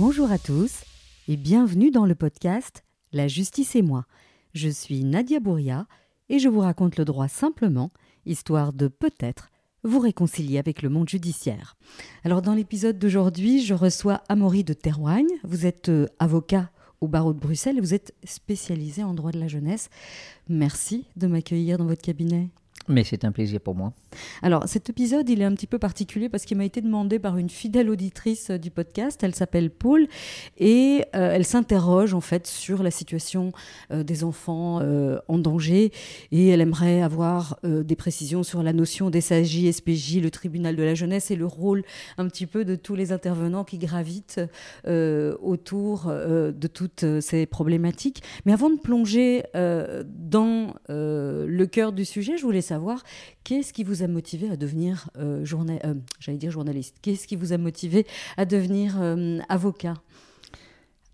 Bonjour à tous et bienvenue dans le podcast La justice et moi. Je suis Nadia Bouria et je vous raconte le droit simplement, histoire de peut-être vous réconcilier avec le monde judiciaire. Alors dans l'épisode d'aujourd'hui, je reçois Amaury de Terroigne. Vous êtes euh, avocat au barreau de Bruxelles et vous êtes spécialisé en droit de la jeunesse. Merci de m'accueillir dans votre cabinet. Mais c'est un plaisir pour moi. Alors, cet épisode, il est un petit peu particulier parce qu'il m'a été demandé par une fidèle auditrice euh, du podcast. Elle s'appelle Paul et euh, elle s'interroge en fait sur la situation euh, des enfants en danger et elle aimerait avoir des précisions sur la notion d'SAJ, SPJ, le tribunal de la jeunesse et le rôle un petit peu de tous les intervenants qui gravitent autour de toutes ces problématiques. Mais avant de plonger dans le cœur du sujet, je voulais savoir qu'est-ce qui vous a motivé à devenir euh, euh, journaliste, qu'est-ce qui vous a motivé à devenir euh, avocat?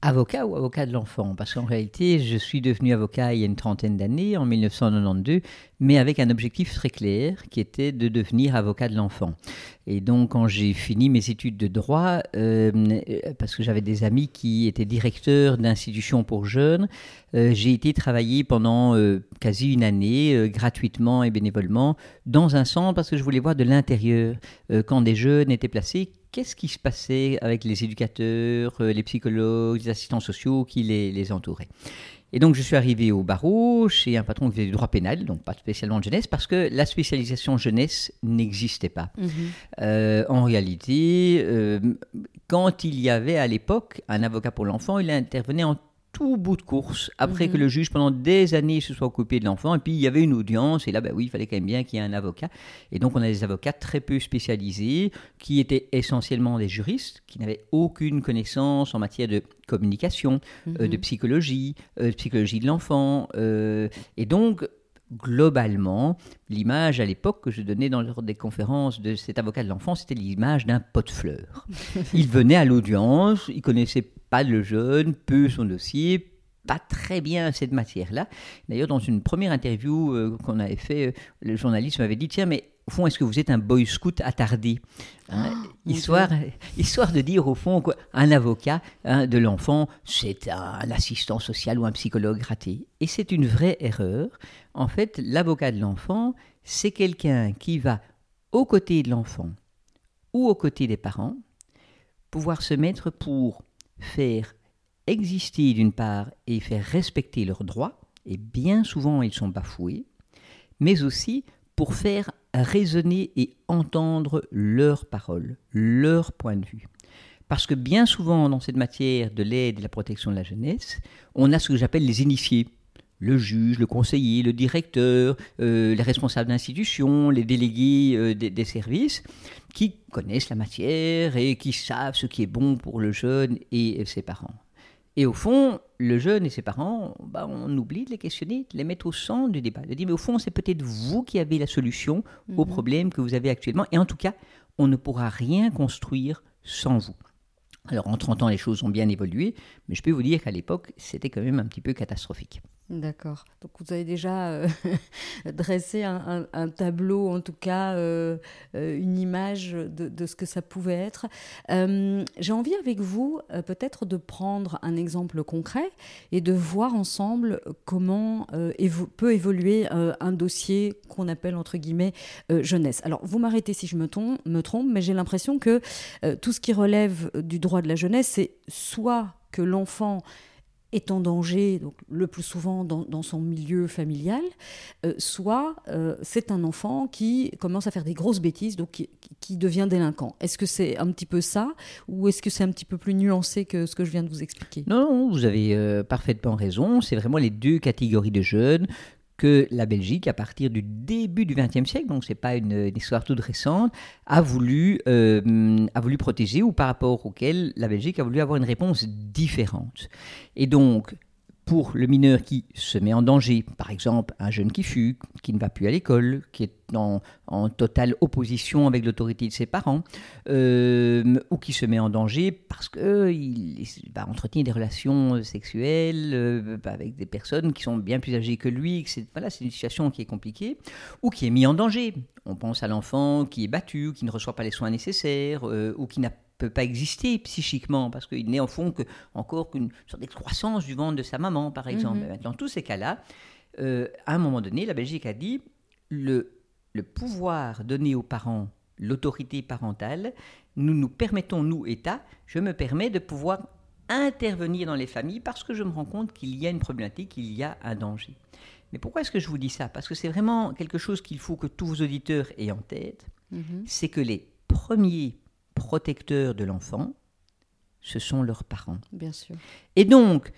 Avocat ou avocat de l'enfant? Parce qu'en réalité, je suis devenu avocat il y a une trentaine d'années, en 1992, mais avec un objectif très clair qui était de devenir avocat de l'enfant. Et donc, quand j'ai fini mes études de droit, euh, parce que j'avais des amis qui étaient directeurs d'institutions pour jeunes, euh, j'ai été travailler pendant euh, quasi une année, gratuitement et bénévolement, dans un centre parce que je voulais voir de l'intérieur, quand des jeunes étaient placés, qu'est-ce qui se passait avec les éducateurs, les psychologues, les assistants sociaux qui les, entouraient? Et donc, je suis arrivé au barreau chez un patron qui faisait du droit pénal, donc pas spécialement de jeunesse, parce que la spécialisation jeunesse n'existait pas. Mhm. Euh, en réalité, euh, quand il y avait à l'époque un avocat pour l'enfant, il intervenait en tout bout de course, après que mhm. le juge, pendant des années, se soit occupé de l'enfant. Et puis, il y avait une audience, et là, ben oui, il fallait quand même bien qu'il y ait un avocat. Et donc, on a des avocats très peu spécialisés, qui étaient essentiellement des juristes, qui n'avaient aucune connaissance en matière de communication, euh, de mhm. psychologie, euh, de psychologie de l'enfant. Euh, et donc, globalement, l'image à l'époque que je donnais dans des conférences de cet avocat de l'enfant, c'était l'image d'un pot de fleurs. il venait à l'audience, il connaissait pas le jeune, peu son dossier, pas très bien cette matière-là. D'ailleurs, dans une première interview euh, qu'on avait fait, euh, le journaliste m'avait dit, tiens, mais au fond, est-ce que vous êtes un boy scout attardé hein, ah, histoire, histoire de dire, au fond, qu'un avocat hein, de l'enfant, c'est un assistant social ou un psychologue raté. Et c'est une vraie erreur. En fait, l'avocat de l'enfant, c'est quelqu'un qui va aux côtés de l'enfant ou aux côtés des parents, pouvoir se mettre pour faire exister d'une part et faire respecter leurs droits, et bien souvent ils sont bafoués, mais aussi pour faire raisonner et entendre leurs paroles, leur point de vue. Parce que bien souvent, dans cette matière de l'aide et de la protection de la jeunesse, on a ce que j'appelle les initiés. Le juge, le conseiller, le directeur, euh, les responsables d'institutions, les délégués euh, des, services, qui connaissent la matière et qui savent ce qui est bon pour le jeune et ses parents. Et au fond, le jeune et ses parents, bah, on oublie de les questionner, de les mettre au centre du débat, de dire mais au fond, c'est peut-être vous qui avez la solution au mhm. problème que vous avez actuellement. Et en tout cas, on ne pourra rien construire sans vous. Alors en 30 ans, les choses ont bien évolué, mais je peux vous dire qu'à l'époque, c'était quand même un petit peu catastrophique. D'accord. Donc vous avez déjà euh, dressé un, tableau, en tout cas euh, euh, une image de, ce que ça pouvait être. J'ai envie avec vous peut-être de prendre un exemple concret et de voir ensemble comment peut évoluer un dossier qu'on appelle entre guillemets jeunesse. Alors vous m'arrêtez si je me, me trompe, mais j'ai l'impression que tout ce qui relève du droit de la jeunesse, c'est soit que l'enfant est en danger, donc le plus souvent dans, son milieu familial, euh, soit euh, c'est un enfant qui commence à faire des grosses bêtises, donc qui, devient délinquant. Est-ce que c'est un petit peu ça, ou est-ce que c'est un petit peu plus nuancé que ce que je viens de vous expliquer? Non, vous avez euh, parfaitement raison. C'est vraiment les deux catégories de jeunes que la Belgique, à partir du début du XXe siècle, donc ce n'est pas une, histoire toute récente, a voulu, euh, a voulu protéger ou par rapport auquel la Belgique a voulu avoir une réponse différente. Et donc, pour le mineur qui se met en danger, par exemple un jeune qui fuit, qui ne va plus à l'école, qui est en, totale opposition avec l'autorité de ses parents, euh, ou qui se met en danger parce qu'il entretenir des relations sexuelles euh, avec des personnes qui sont bien plus âgées que lui, c'est voilà, une situation qui est compliquée, ou qui est mis en danger. On pense à l'enfant qui est battu, qui ne reçoit pas les soins nécessaires, euh, ou qui n'a peut pas exister psychiquement parce qu'il n'est en fond que encore qu'une sorte d'excroissance du ventre de sa maman, par exemple. Mhm. Dans tous ces cas-là, euh, à un moment donné, la Belgique a dit le, le pouvoir donné aux parents, l'autorité parentale, nous nous permettons, nous, État, je me permets de pouvoir intervenir dans les familles parce que je me rends compte qu'il y a une problématique, qu'il y a un danger. Mais pourquoi est-ce que je vous dis ça? Parce que c'est vraiment quelque chose qu'il faut que tous vos auditeurs aient en tête, Mhm. c'est que les premiers protecteurs de l'enfant, ce sont leurs parents. Bien sûr. Et donc,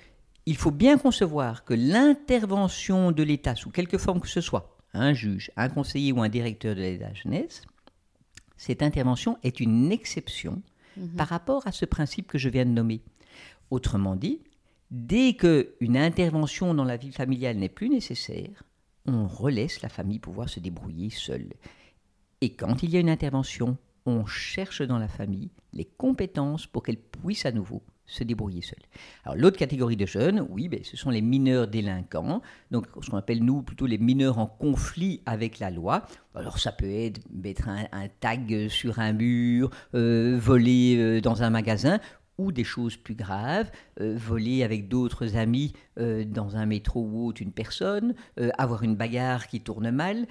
il faut bien concevoir que l'intervention de l'État, sous quelque forme que ce soit, un juge, un conseiller ou un directeur de l'État jeunesse, cette intervention est une exception Mhm. par rapport à ce principe que je viens de nommer. Autrement dit, dès qu'une intervention dans la vie familiale n'est plus nécessaire, on relaisse la famille pouvoir se débrouiller seule. Et quand il y a une intervention, on cherche dans la famille les compétences pour qu'elle puisse à nouveau se débrouiller seule. Alors l'autre catégorie de jeunes, oui, ben, ce sont les mineurs délinquants, donc ce qu'on appelle nous plutôt les mineurs en conflit avec la loi. Alors ça peut être mettre un, tag sur un mur, euh, voler euh, dans un magasin, ou des choses plus graves, euh, voler avec d'autres amis dans un métro ou autre une personne, avoir une bagarre qui tourne mal,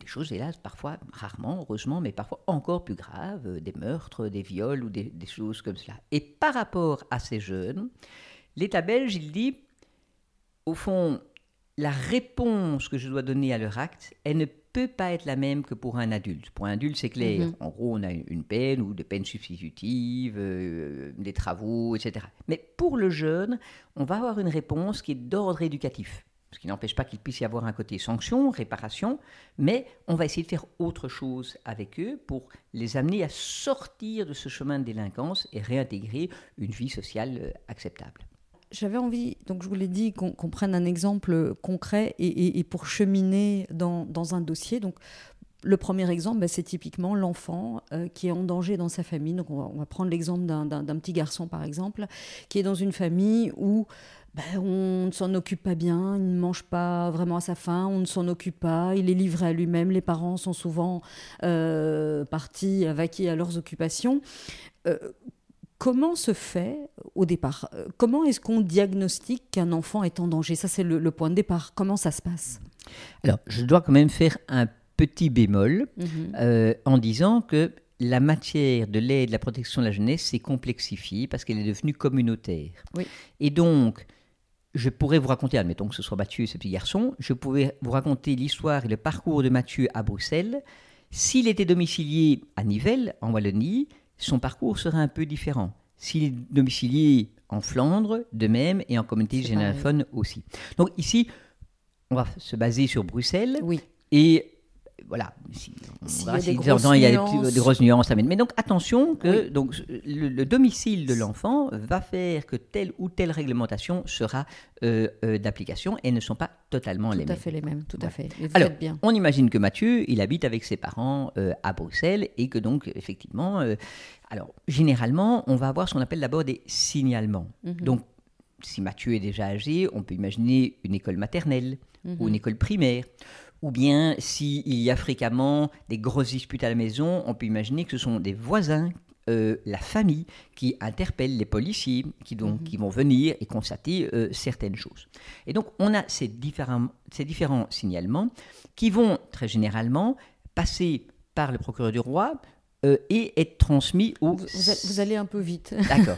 des choses, hélas, parfois, rarement, heureusement, mais parfois encore plus graves, euh, des meurtres, des viols ou des, des choses comme cela. Et par rapport à ces jeunes, l'État belge, il dit, au fond, la réponse que je dois donner à leur acte, elle ne peut pas être la même que pour un adulte. Pour un adulte, c'est clair. Mhm. En gros, on a une- une peine ou des peines substitutives, euh, des travaux, etc. Mais pour le jeune, on va avoir une réponse qui est d'ordre éducatif. Ce qui n'empêche pas qu'il puisse y avoir un côté sanction, réparation, mais on va essayer de faire autre chose avec eux pour les amener à sortir de ce chemin de délinquance et réintégrer une vie sociale euh, acceptable. J'avais envie, donc je vous l'ai dit, qu'on prenne un exemple concret et, pour cheminer dans, un dossier. Le premier exemple, bah, c'est typiquement l'enfant euh, qui est en danger dans sa famille. Donc, on va, prendre l'exemple d'un- petit garçon, par exemple, qui est dans une famille où bah, on ne s'en occupe pas bien, il ne mange pas vraiment à sa faim, on ne s'en occupe pas, il est livré à lui-même, les parents sont souvent euh, partis vaquer à leurs occupations. Euh, Comment se fait au départ Comment est-ce qu'on diagnostique qu'un enfant est en danger? Ça, c'est le, le point de départ. Comment ça se passe? Alors, je dois quand même faire un petit bémol Mhm. euh, en disant que la matière de l'aide, de la protection de la jeunesse s'est complexifiée parce qu'elle est devenue communautaire. Oui. Et donc, je pourrais vous raconter, admettons que ce soit Mathieu, ce petit garçon, je pourrais vous raconter l'histoire et le parcours de Mathieu à Bruxelles. S'il était domicilié à Nivelles, en Wallonie, son parcours serait un peu différent. S'il est domicilié en Flandre, de même, et en communauté C'est généralophone aussi. Donc ici, on va se baser sur Bruxelles. Oui. Et voilà, si, on S'il y verra a si des grosses il y a des, nuances. petits- des grosses nuances à mettre. Mais donc attention que Oui. donc, le, le domicile de l'enfant va faire que telle ou telle réglementation sera euh, euh, d'application et ne sont pas totalement les Tout à mêmes. fait les mêmes, tout à fait. Et vous Alors, bien. On imagine que Mathieu, il habite avec ses parents euh, à Bruxelles et que donc, effectivement, alors, généralement, on va avoir ce qu'on appelle d'abord des signalements. Mhm. Donc, si Mathieu est déjà âgé, on peut imaginer une école maternelle ou une école primaire. Ou bien, s'il y a fréquemment des grosses disputes à la maison, on peut imaginer que ce sont des voisins, euh, la famille, qui interpellent les policiers, qui, donc, qui vont venir et constater euh, certaines choses. Et donc, on a ces différents, ces différents signalements qui vont très généralement passer par le procureur du roi euh, et être transmis au... Vous, allez un peu vite. D'accord.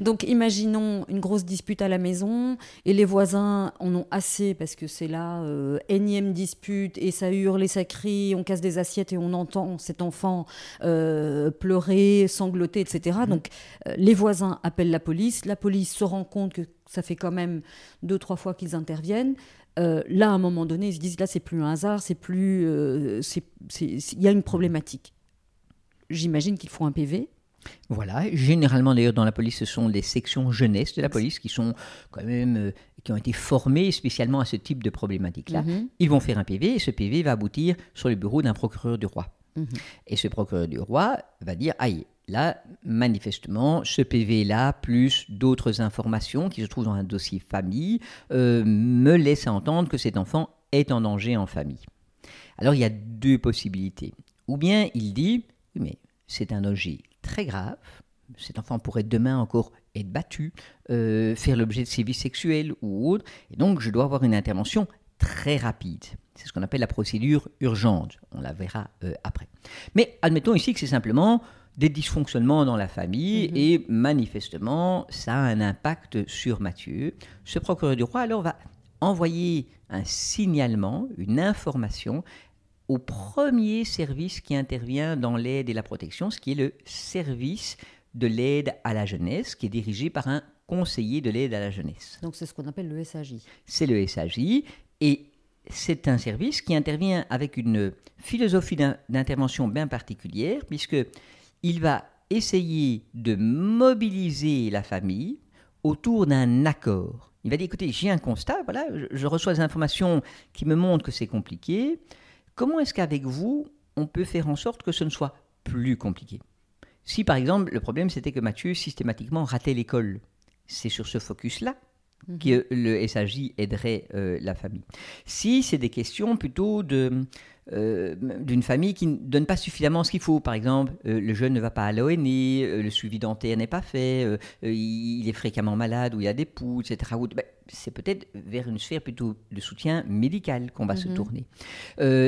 Donc, imaginons une grosse dispute à la maison et les voisins en ont assez parce que c'est là, euh, énième dispute et ça hurle et ça crie, on casse des assiettes et on entend cet enfant euh, pleurer, sangloter, etc. Donc, euh, les voisins appellent la police. La police se rend compte que ça fait quand même deux, trois fois qu'ils interviennent. Euh, là, à un moment donné, ils se disent là, c'est plus un hasard, c'est plus. euh, c'est- Il y a une problématique. J'imagine qu'il faut un PV. Voilà, généralement d'ailleurs dans la police, ce sont des sections jeunesse de la police qui sont quand même euh, qui ont été formées spécialement à ce type de problématique-là. Mhm. Ils vont faire un PV et ce PV va aboutir sur le bureau d'un procureur du roi. Mhm. Et ce procureur du roi va dire aïe, là manifestement ce PV-là plus d'autres informations qui se trouvent dans un dossier famille euh, me laissent à entendre que cet enfant est en danger en famille. Alors il y a deux possibilités. Ou bien il dit mais c'est un danger très grave. Cet enfant pourrait demain encore être battu, euh, faire l'objet de sévices sexuels ou autres. Et donc, je dois avoir une intervention très rapide. C'est ce qu'on appelle la procédure urgente. On la verra euh, après. Mais admettons ici que c'est simplement des dysfonctionnements dans la famille Mhm. et manifestement, ça a un impact sur Mathieu. Ce procureur du roi, alors, va envoyer un signalement, une information au premier service qui intervient dans l'aide et la protection, ce qui est le service de l'aide à la jeunesse, qui est dirigé par un conseiller de l'aide à la jeunesse. Donc c'est ce qu'on appelle le SAJ. C'est le SAJ et c'est un service qui intervient avec une philosophie d'in- d'intervention bien particulière, puisque il va essayer de mobiliser la famille autour d'un accord. Il va dire, écoutez, j'ai un constat, voilà, je, je reçois des informations qui me montrent que c'est compliqué. Comment est-ce qu'avec vous, on peut faire en sorte que ce ne soit plus compliqué? Si par exemple, le problème c'était que Mathieu systématiquement ratait l'école, c'est sur ce focus-là que le SAJ aiderait euh, la famille. Si c'est des questions plutôt de, euh, d'une famille qui ne donne pas suffisamment ce qu'il faut, par exemple, euh, le jeune ne va pas à l'ONE, euh, le suivi dentaire n'est pas fait, euh, il est fréquemment malade ou il a des poux, etc. ben, c'est peut-être vers une sphère plutôt de soutien médical qu'on va se Mhm. tourner.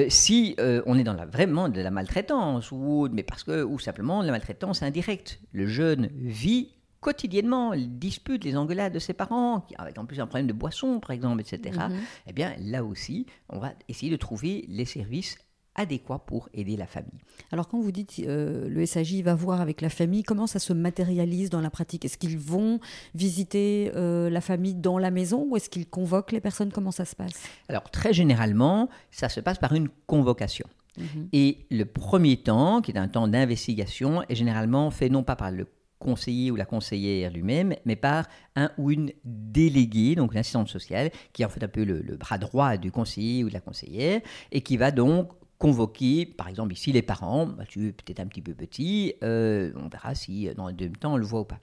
Si on est dans la, vraiment de la maltraitance, ou, mais parce que, ou simplement de la maltraitance indirecte, le jeune vit quotidiennement les disputes, les engueulades de ses parents, avec en plus un problème de boisson, par exemple, etc., Mhm. eh bien là aussi, on va essayer de trouver les services adéquats pour aider la famille. Alors quand vous dites euh, le SAJ va voir avec la famille, comment ça se matérialise dans la pratique? Est-ce qu'ils vont visiter euh, la famille dans la maison ou est-ce qu'ils convoquent les personnes? Comment ça se passe? Alors très généralement, ça se passe par une convocation. Mhm. Et le premier temps, qui est un temps d'investigation, est généralement fait non pas par le conseiller ou la conseillère lui-même, mais par un ou une déléguée, donc l'assistante sociale, qui est en fait un peu le, bras droit du conseiller ou de la conseillère, et qui va donc convoquer, par exemple ici, les parents, Mathieu est peut-être un petit peu petit, euh, on verra si euh, dans le deuxième temps on le voit ou pas.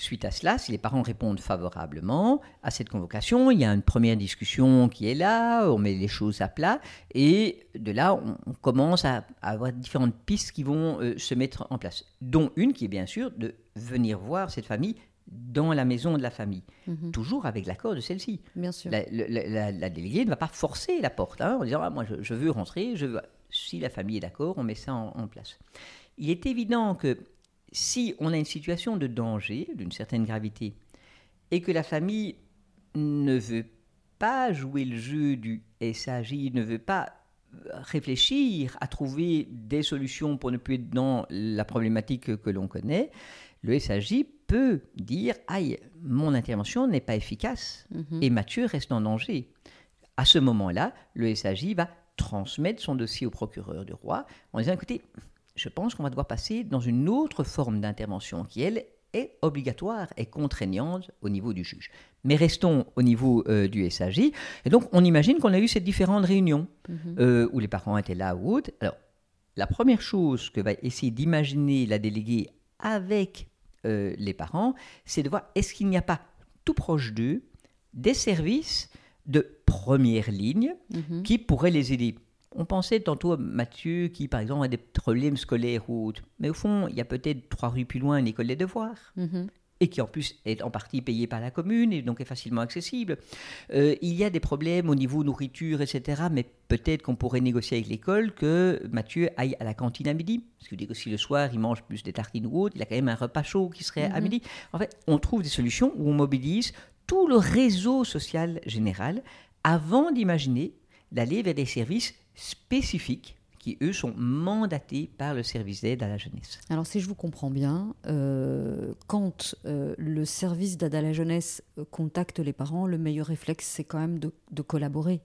Suite à cela, si les parents répondent favorablement à cette convocation, il y a une première discussion qui est là, on met les choses à plat, et de là, on, commence à, avoir différentes pistes qui vont euh, se mettre en place, dont une qui est bien sûr de venir voir cette famille dans la maison de la famille, Mhm. toujours avec l'accord de celle-ci. Bien sûr. La, la- la- la déléguée ne va pas forcer la porte hein, en disant ah, moi je, je veux rentrer, je veux... si la famille est d'accord, on met ça en, en place. Il est évident que si on a une situation de danger, d'une certaine gravité, et que la famille ne veut pas jouer le jeu du SAJ, ne veut pas réfléchir à trouver des solutions pour ne plus être dans la problématique que l'on connaît, le SAJ peut dire aïe, mon intervention n'est pas efficace Mhm. et Mathieu reste en danger. À ce moment-là, le SAJ va transmettre son dossier au procureur du roi en disant écoutez, je pense qu'on va devoir passer dans une autre forme d'intervention qui, elle, est obligatoire et contraignante au niveau du juge. Mais restons au niveau euh, du SAJ. Et donc, on imagine qu'on a eu ces différentes réunions Mhm. euh, où les parents étaient là ou autres. Alors, la première chose que va essayer d'imaginer la déléguée avec euh, les parents, c'est de voir est-ce qu'il n'y a pas tout proche d'eux des services de première ligne Mhm. qui pourraient les aider. On pensait tantôt à Mathieu qui, par exemple, a des problèmes scolaires ou autres. Mais au fond, il y a peut-être trois rues plus loin une école des devoirs Mhm. et qui en plus est en partie payée par la commune et donc est facilement accessible. Euh, il y a des problèmes au niveau nourriture, etc. Mais peut-être qu'on pourrait négocier avec l'école que Mathieu aille à la cantine à midi. Parce que si le soir il mange plus des tartines ou autre, il a quand même un repas chaud qui serait à Mhm. midi. En fait, on trouve des solutions où on mobilise tout le réseau social général avant d'imaginer d'aller vers des services spécifiques qui, eux, sont mandatés par le service d'aide à la jeunesse. Alors si je vous comprends bien, euh, quand euh, le service d'aide à la jeunesse euh, contacte les parents, le meilleur réflexe, c'est quand même de, de collaborer.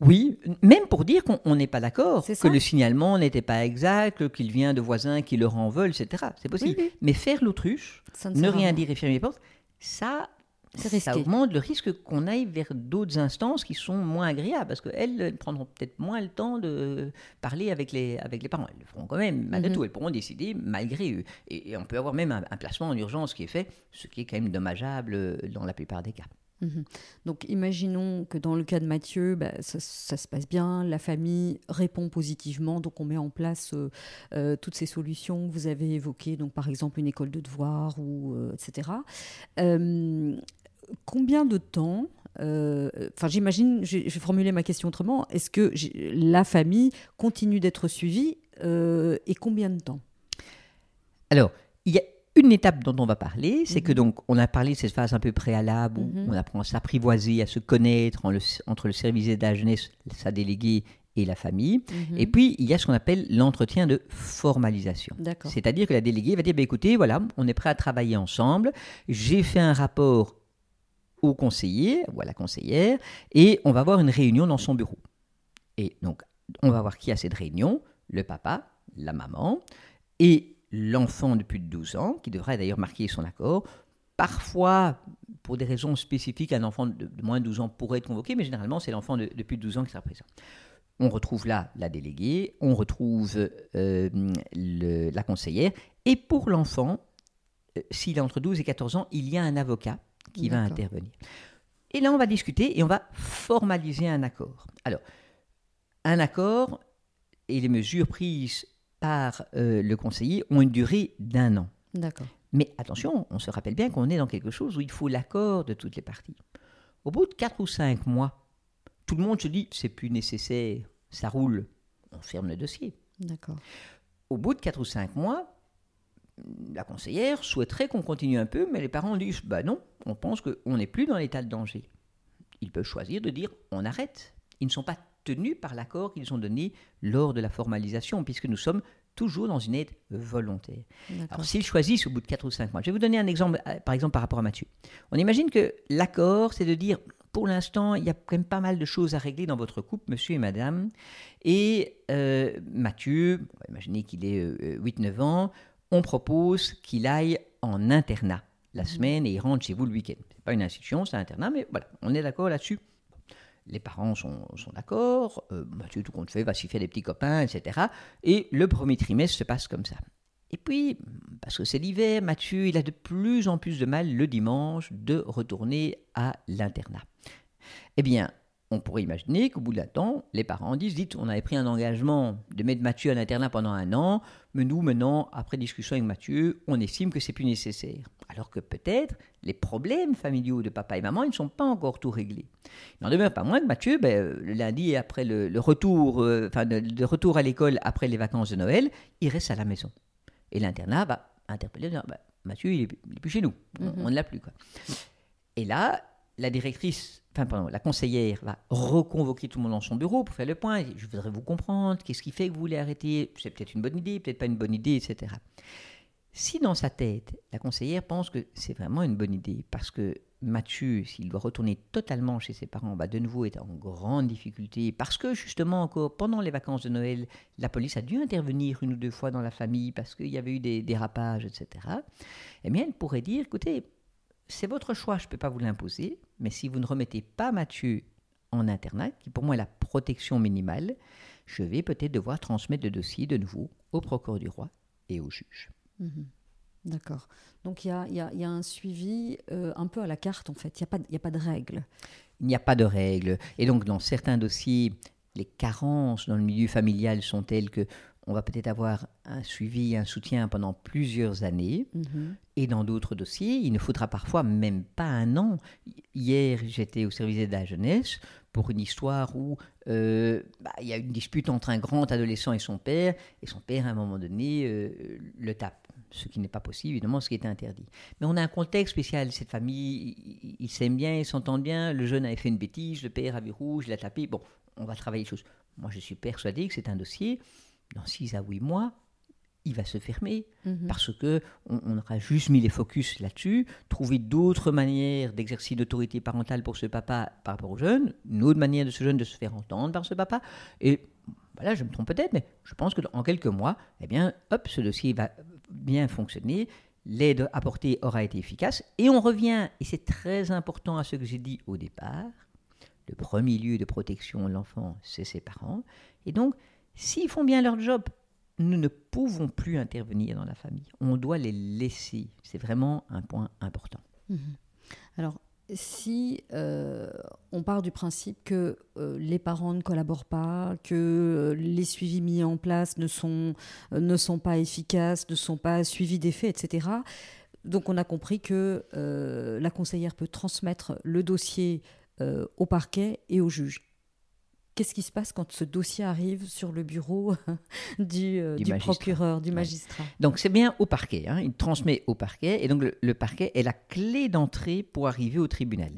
Oui, même pour dire qu'on on n'est pas d'accord, que le signalement n'était pas exact, qu'il vient de voisins qui leur en veulent, etc. C'est possible. Oui, oui. Mais faire l'autruche, ne ne rien dire et fermer les portes, ça, ça augmente le risque qu'on aille vers d'autres instances qui sont moins agréables, parce qu'elles elles prendront peut-être moins le temps de parler avec les, avec les parents. Elles le feront quand même, malgré Mhm. tout, elles pourront décider malgré eux. Et, et on peut avoir même un, un placement en urgence qui est fait, ce qui est quand même dommageable euh, dans la plupart des cas. Mhm. Donc imaginons que dans le cas de Mathieu, bah, ça, se passe bien, la famille répond positivement, donc on met en place euh, euh, toutes ces solutions que vous avez évoquées, donc par exemple une école de devoirs, ou, euh, etc. combien de temps Enfin, j'imagine, je vais formuler ma question autrement. Est-ce que la famille continue d'être suivie et combien de temps? Alors, il y a une étape dont on va parler, c'est que mhm. donc on a parlé de cette phase un peu préalable où mhm. on apprend à s'apprivoiser, à se connaître entre le service de la jeunesse, sa déléguée et la famille. Mhm. Et puis, il y a ce qu'on appelle l'entretien de formalisation. C'est-à-dire que la déléguée va dire, bah, écoutez, voilà, on est prêt à travailler ensemble, j'ai fait un rapport au conseiller ou à la conseillère, et on va avoir une réunion dans son bureau. Et donc, on va voir qui a cette réunion, le papa, la maman, et l'enfant de plus de 12 ans, qui devrait d'ailleurs marquer son accord. Parfois, pour des raisons spécifiques, un enfant de, moins de 12 ans pourrait être convoqué, mais généralement, c'est l'enfant de, plus de 12 ans qui sera présent. On retrouve là la déléguée, on retrouve euh, la conseillère, et pour l'enfant, euh, s'il a entre 12 et 14 ans, il y a un avocat qui va intervenir. Et là, on va discuter et on va formaliser un accord. Alors, un accord et les mesures prises par euh, le conseiller ont une durée d'un an. D'accord. Mais attention, on se rappelle bien qu'on est dans quelque chose où il faut l'accord de toutes les parties. Au bout de 4 ou 5 mois, tout le monde se dit c'est plus nécessaire, ça roule, on ferme le dossier. D'accord. Au bout de 4 ou 5 mois, la conseillère souhaiterait qu'on continue un peu, mais les parents disent bah non, on pense qu'on n'est plus dans l'état de danger. Ils peuvent choisir de dire on arrête. Ils ne sont pas tenus par l'accord qu'ils ont donné lors de la formalisation, puisque nous sommes toujours dans une aide volontaire. Alors, s'ils choisissent au bout de 4 ou 5 mois, je vais vous donner un exemple, euh, par exemple, par rapport à Mathieu. On imagine que l'accord, c'est de dire, pour l'instant, il y a quand même pas mal de choses à régler dans votre couple, monsieur et madame. Et euh, Mathieu, on va imaginer qu'il est 8-9 euh, ans, on propose qu'il aille en internat la semaine et il rentre chez vous le week-end. Ce pas une institution, c'est un internat, mais voilà, on est d'accord là-dessus les parents sont, d'accord, euh, Mathieu, tout compte fait, va s'y faire des petits copains, etc. Et le premier trimestre se passe comme ça. Et puis, parce que c'est l'hiver, Mathieu, il a de plus en plus de mal le dimanche de retourner à l'internat. Eh bien, on pourrait imaginer qu'au bout d'un temps, les parents disent, dites, on avait pris un engagement de mettre Mathieu à l'internat pendant un an, mais nous, maintenant, après discussion avec Mathieu, on estime que c'est plus nécessaire. Alors que peut-être les problèmes familiaux de papa et maman, ils ne sont pas encore tout réglés. Il n'en demeure pas moins que Mathieu, ben, le lundi après le, retour, euh, enfin, de, retour à l'école après les vacances de Noël, il reste à la maison. Et l'internat va interpeller, ben, Mathieu, il n'est plus chez nous, on mhm. ne l'a plus. Quoi. Et là, la directrice, enfin pardon, la conseillère va reconvoquer tout le monde dans son bureau pour faire le point. Je voudrais vous comprendre, qu'est-ce qui fait que vous voulez arrêter? C'est peut-être une bonne idée, peut-être pas une bonne idée, etc. Si dans sa tête, la conseillère pense que c'est vraiment une bonne idée, parce que Mathieu, s'il doit retourner totalement chez ses parents, va de nouveau être en grande difficulté, parce que justement encore pendant les vacances de Noël, la police a dû intervenir une ou deux fois dans la famille parce qu'il y avait eu des dérapages, etc. Eh bien, elle pourrait dire, écoutez, c'est votre choix, je ne peux pas vous l'imposer, mais si vous ne remettez pas Mathieu en internat, qui pour moi est la protection minimale, je vais peut-être devoir transmettre le dossier de nouveau au procureur du roi et au juge. Mhm. D'accord. Donc il y a, un suivi euh, un peu à la carte en fait. Il n'y a, pas de règles. Il n'y a pas de règles. Et donc dans certains dossiers, les carences dans le milieu familial sont telles que on va peut-être avoir un suivi, un soutien pendant plusieurs années. Mhm. Et dans d'autres dossiers, il ne faudra parfois même pas un an. Hier, j'étais au service de la jeunesse pour une histoire où euh, bah, il y a une dispute entre un grand adolescent et son père, et son père, à un moment donné, euh, le tape. Ce qui n'est pas possible, évidemment, ce qui est interdit. Mais on a un contexte spécial. Cette famille, ils s'aiment bien, ils s'entendent bien. Le jeune avait fait une bêtise, le père avait rouge, il l'a tapé. Bon, on va travailler les choses. Moi, je suis persuadé que c'est un dossier dans 6 à 8 mois, il va se fermer mhm. parce que on, aura juste mis les focus là-dessus, trouver d'autres manières d'exercer l'autorité parentale pour ce papa par rapport au jeune, une autre manière de ce jeune de se faire entendre par ce papa. Et voilà, je me trompe peut-être, mais je pense que dans quelques mois, eh bien, hop, ce dossier va bien fonctionner. L'aide apportée aura été efficace. Et on revient, et c'est très important à ce que j'ai dit au départ, le premier lieu de protection de l'enfant, c'est ses parents. Et donc, S'ils font bien leur job, nous ne pouvons plus intervenir dans la famille. On doit les laisser. C'est vraiment un point important. Mhm. Alors, si euh, on part du principe que euh, les parents ne collaborent pas, que les suivis mis en place ne sont, ne sont pas efficaces, ne sont pas suivis des faits, etc., donc on a compris que la conseillère peut transmettre le dossier au parquet et au juge qu'est-ce qui se passe quand ce dossier arrive sur le bureau du, euh, procureur, du magistrat? Donc c'est bien au parquet, hein. il transmet au parquet, et donc le, parquet est la clé d'entrée pour arriver au tribunal.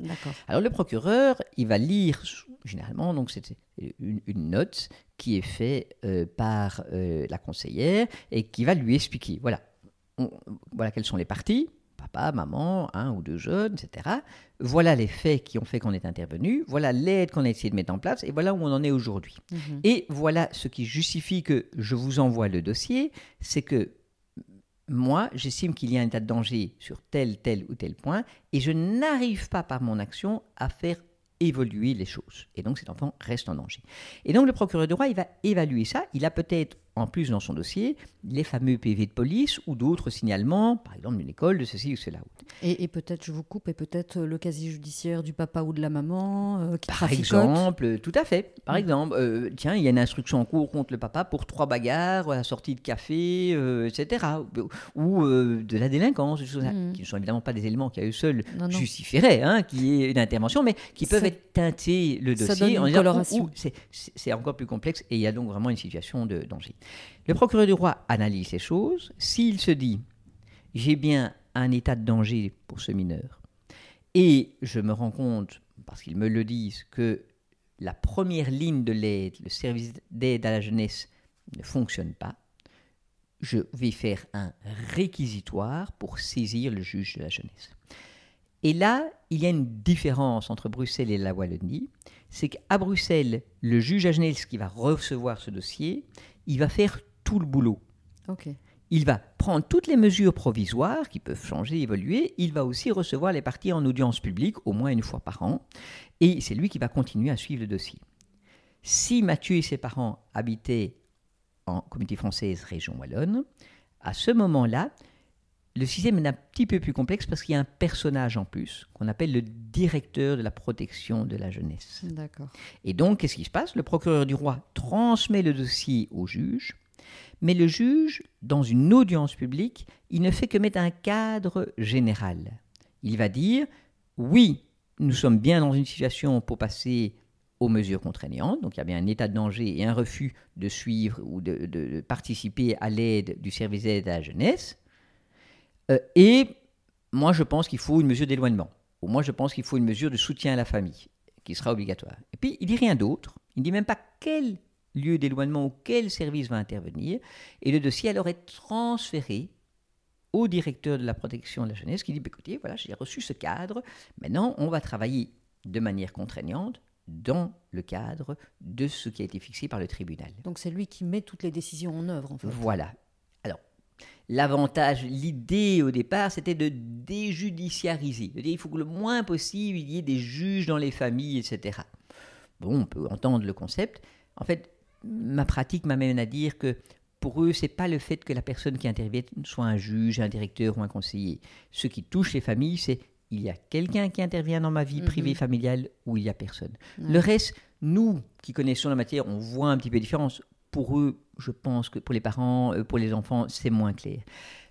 Alors le procureur, il va lire, généralement, donc c'est une, note qui est faite euh, par euh, la conseillère et qui va lui expliquer, voilà, voilà quelles sont les parties, papa, maman, un ou deux jeunes, etc. Voilà les faits qui ont fait qu'on est intervenu, voilà l'aide qu'on a essayé de mettre en place, et voilà où on en est aujourd'hui. Mhm. Et voilà ce qui justifie que je vous envoie le dossier, c'est que moi, j'estime qu'il y a un état de danger sur tel, tel ou tel point, et je n'arrive pas par mon action à faire évoluer les choses. Et donc cet enfant reste en danger. Et donc le procureur de roi, il va évaluer ça. Il a peut-être en plus dans son dossier les fameux PV de police ou d'autres signalements, par exemple d'une école, de ceci ou cela. Et, peut-être, je vous coupe, et peut-être le casier judiciaire du papa ou de la maman euh, qui Par exemple, tout à fait. Par mm. exemple, euh, tiens, il y a une instruction en cours contre le papa pour trois bagarres à la sortie de café, euh, etc. Ou de la délinquance, mm. qui ne sont évidemment pas des éléments qui à eux seuls justifieraient hein, qu'il y ait une intervention, mais qui peuvent être teintés le dossier en disant c'est encore plus complexe et il y a donc vraiment une situation de danger. Le procureur du roi analyse ces choses. S'il se dit j'ai bien un état de danger pour ce mineur et je me rends compte, parce qu'ils me le disent, que la première ligne de l'aide, le service d'aide à la jeunesse, ne fonctionne pas, je vais faire un réquisitoire pour saisir le juge de la jeunesse. Et là, il y a une différence entre Bruxelles et la Wallonie, c'est qu'à Bruxelles, le juge à jeunesse qui va recevoir ce dossier, il va faire tout le boulot. Il va prendre toutes les mesures provisoires qui peuvent changer, évoluer. Il va aussi recevoir les parties en audience publique au moins une fois par an. Et c'est lui qui va continuer à suivre le dossier. Si Mathieu et ses parents habitaient en communauté française région wallonne, à ce moment-là, le système est un petit peu plus complexe parce qu'il y a un personnage en plus qu'on appelle le directeur de la protection de la jeunesse. D'accord. Et donc, qu'est-ce qui se passe? Le procureur du roi transmet le dossier au juge, mais le juge, dans une audience publique, il ne fait que mettre un cadre général. Il va dire oui, nous sommes bien dans une situation pour passer aux mesures contraignantes, donc il y a bien un état de danger et un refus de suivre ou de, de participer à l'aide du service d'aide à la jeunesse euh, et moi, je pense qu'il faut une mesure d'éloignement. Ou moi, je pense qu'il faut une mesure de soutien à la famille, qui sera obligatoire. Et puis, il dit rien d'autre. Il ne dit même pas quel lieu d'éloignement ou quel service va intervenir. Et le dossier alors est transféré au directeur de la protection de la jeunesse qui dit, bah, écoutez, voilà, j'ai reçu ce cadre. Maintenant, on va travailler de manière contraignante dans le cadre de ce qui a été fixé par le tribunal. Donc c'est lui qui met toutes les décisions en œuvre, en fait. Voilà. L'avantage, l'idée au départ, c'était de déjudiciariser. De dire, il faut que le moins possible, il y ait des juges dans les familles, etc. Bon, on peut entendre le concept. En fait, ma pratique m'amène à dire que pour eux, c'est pas le fait que la personne qui intervient soit un juge, un directeur ou un conseiller. Ce qui touche les familles, c'est il y a quelqu'un qui intervient dans ma vie mhm. privée familiale ou il y a personne. Le reste, nous qui connaissons la matière, on voit un petit peu la différence pour eux, je pense que pour les parents, euh, pour les enfants, c'est moins clair.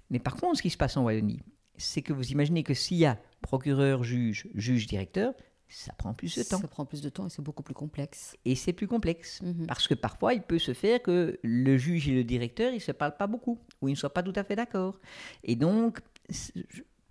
Mais par contre, ce qui se passe en Wallonie, c'est que vous imaginez que s'il y a procureur, juge, juge, directeur, ça prend plus de temps. Ça prend plus de temps et c'est beaucoup plus complexe. Et c'est plus complexe. Mhm. Parce que parfois, il peut se faire que le juge et le directeur, ils ne se parlent pas beaucoup, ou ils ne soient pas tout à fait d'accord. Et donc,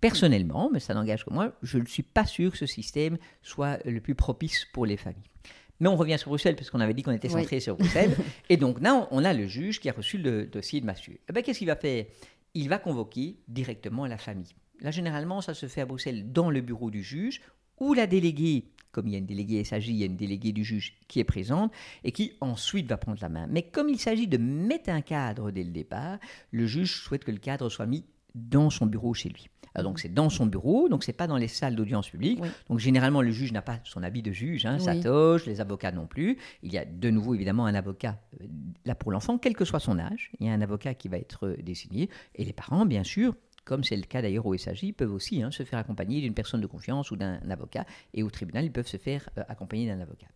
personnellement, mais ça n'engage que moi, je ne suis pas sûr que ce système soit le plus propice pour les familles. Mais on revient sur Bruxelles, parce qu'on avait dit qu'on était centré sur Bruxelles. et donc là, on a le juge qui a reçu le dossier de Mathieu. Eh ben, Qu'est-ce qu'il va faire? Il va convoquer directement la famille. Là, généralement, ça se fait à Bruxelles dans le bureau du juge, ou la déléguée, comme il y a une déléguée SAJ, il y a une déléguée du juge qui est présente, et qui ensuite va prendre la main. Mais comme il s'agit de mettre un cadre dès le départ, le juge souhaite que le cadre soit mis dans son bureau chez lui. Alors, donc c'est dans son bureau, donc c'est pas dans les salles d'audience publique. Donc généralement le juge n'a pas son habit de juge, hein, sa toge, les avocats non plus. Il y a de nouveau évidemment un avocat euh, là pour l'enfant, quel que soit son âge. Il y a un avocat qui va être euh, désigné et les parents bien sûr comme c'est le cas d'ailleurs au SAJ, peuvent aussi hein, se faire accompagner d'une personne de confiance ou d'un avocat. Et au tribunal, ils peuvent se faire euh, accompagner d'un avocat.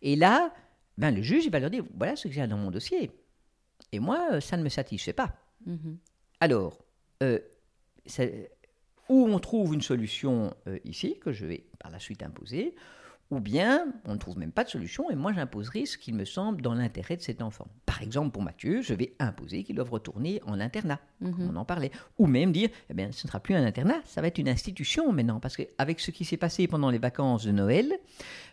Et là, ben, le juge, il va leur dire, voilà ce que j'ai dans mon dossier. Et moi, ça ne me satisfait pas. Mhm. Alors, où on trouve une solution ici, que je vais par la suite imposer, ou bien on ne trouve même pas de solution et moi j'imposerai ce qu'il me semble dans l'intérêt de cet enfant. Par exemple, pour Mathieu, je vais imposer qu'il doive retourner en internat. Mhm. On en parlait. Ou même dire, eh bien, ce ne sera plus un internat, ça va être une institution maintenant. Parce qu'avec ce qui s'est passé pendant les vacances de Noël,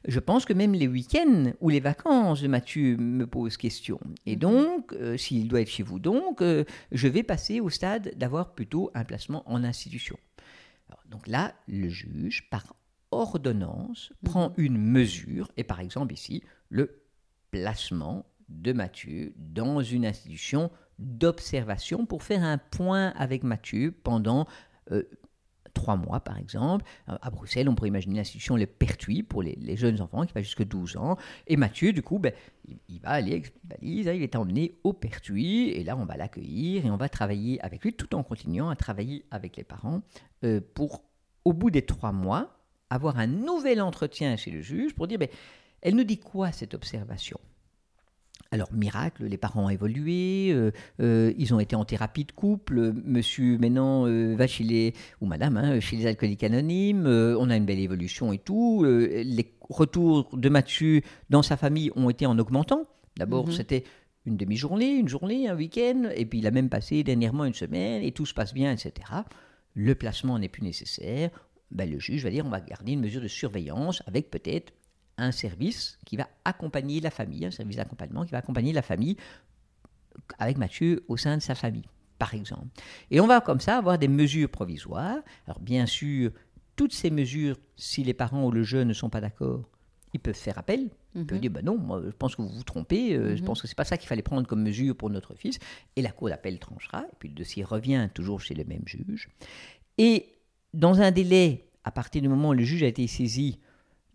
je pense que même les week-ends ou les vacances de Mathieu me posent question. Et mhm. donc, euh, s'il doit être chez vous, donc, euh, je vais passer au stade d'avoir plutôt un placement en institution. donc là, le juge, par ordonnance prend mhm. une mesure, et par exemple ici, le placement de Mathieu dans une institution d'observation pour faire un point avec Mathieu pendant euh, trois mois, par exemple. Euh, à Bruxelles, on pourrait imaginer l'institution Le Pertuis pour les, jeunes enfants qui va jusqu'à 12 ans. Et Mathieu, du coup, ben, il, va aller avec valise, hein, il est emmené au Pertuis, et là, on va l'accueillir et on va travailler avec lui tout en continuant à travailler avec les parents euh, pour, au bout des trois mois, avoir un nouvel entretien chez le juge pour dire, ben, elle nous dit quoi cette observation? Alors, miracle, les parents ont évolué, euh, euh, ils ont été en thérapie de couple, monsieur maintenant euh, va chez les, ou madame, hein, chez les alcooliques anonymes, on a une belle évolution et tout. les retours de Mathieu dans sa famille ont été en augmentant. D'abord, mhm. c'était une demi-journée, une journée, un week-end, et puis il a même passé dernièrement une semaine, et tout se passe bien, etc. Le placement n'est plus nécessaire, ben, le juge va dire on va garder une mesure de surveillance avec peut-être un service qui va accompagner la famille, un service d'accompagnement qui va accompagner la famille avec Mathieu au sein de sa famille, par exemple. Et on va comme ça avoir des mesures provisoires. Alors bien sûr, toutes ces mesures, si les parents ou le jeune ne sont pas d'accord, ils peuvent faire appel. Ils peuvent mhm. dire, ben non, moi, je pense que vous vous trompez, euh, je mhm. pense que c'est pas ça qu'il fallait prendre comme mesure pour notre fils. Et la cour d'appel tranchera, et puis le dossier revient toujours chez le même juge. Et dans un délai, à partir du moment où le juge a été saisi,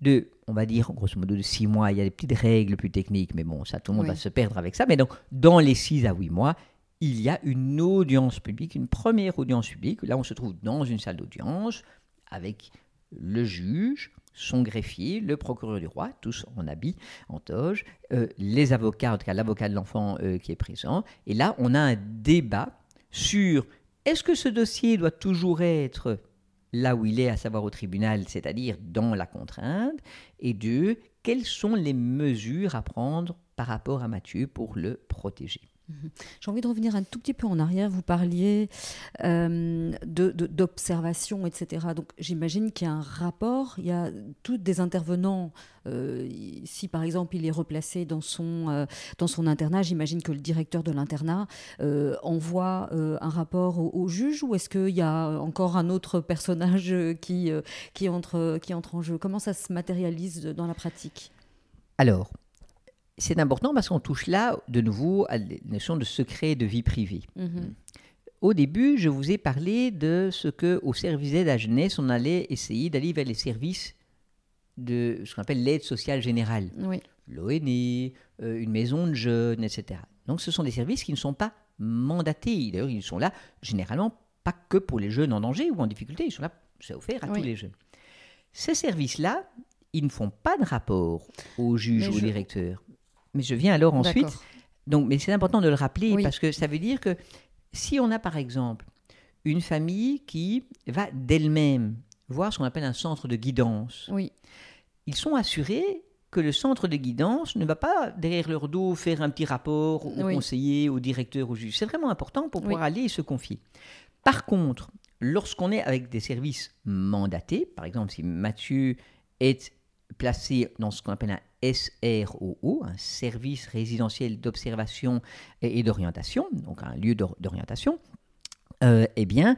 de, on va dire, grosso modo, de six mois, il y a des petites règles plus techniques, mais bon, ça, tout le monde va se perdre avec ça. Mais donc, dans les six à huit mois, il y a une audience publique, une première audience publique. Là, on se trouve dans une salle d'audience avec le juge, son greffier, le procureur du roi, tous en habit, en toge, euh, les avocats, en tout cas l'avocat de l'enfant euh, qui est présent. Et là, on a un débat sur est-ce que ce dossier doit toujours être là où il est, à savoir au tribunal, c'est-à-dire dans la contrainte, et deux, quelles sont les mesures à prendre par rapport à Mathieu pour le protéger? Mhm. J'ai envie de revenir un tout petit peu en arrière. Vous parliez euh, d'observation, etc. Donc j'imagine qu'il y a un rapport. Il y a tous des intervenants. Euh, si par exemple il est replacé dans son, euh, dans son internat, j'imagine que le directeur de l'internat envoie un rapport au, juge ou est-ce qu'il y a encore un autre personnage qui, qui, entre, qui entre en jeu? Comment ça se matérialise dans la pratique? Alors, c'est important parce qu'on touche là de nouveau à la notion de secret de vie privée. Mhm. Au début, je vous ai parlé de ce que au service d'aide à jeunesse, on allait essayer d'aller vers les services de ce qu'on appelle l'aide sociale générale. Oui. L'ONE, euh, une maison de jeunes, etc. Donc ce sont des services qui ne sont pas mandatés. D'ailleurs, ils sont là généralement pas que pour les jeunes en danger ou en difficulté, ils sont là, c'est offert à tous les jeunes. Ces services-là, ils ne font pas de rapport au juge ou au directeur. Mais je viens alors ensuite. Donc, mais c'est important de le rappeler parce que ça veut dire que si on a par exemple une famille qui va d'elle-même voir ce qu'on appelle un centre de guidance, oui. ils sont assurés que le centre de guidance ne va pas derrière leur dos faire un petit rapport au conseiller, au directeur, au juge. C'est vraiment important pour pouvoir aller et se confier. Par contre, lorsqu'on est avec des services mandatés, par exemple si Mathieu est placé dans ce qu'on appelle un SROO, un service résidentiel d'observation et d'orientation, donc un lieu d'orientation, euh, eh bien,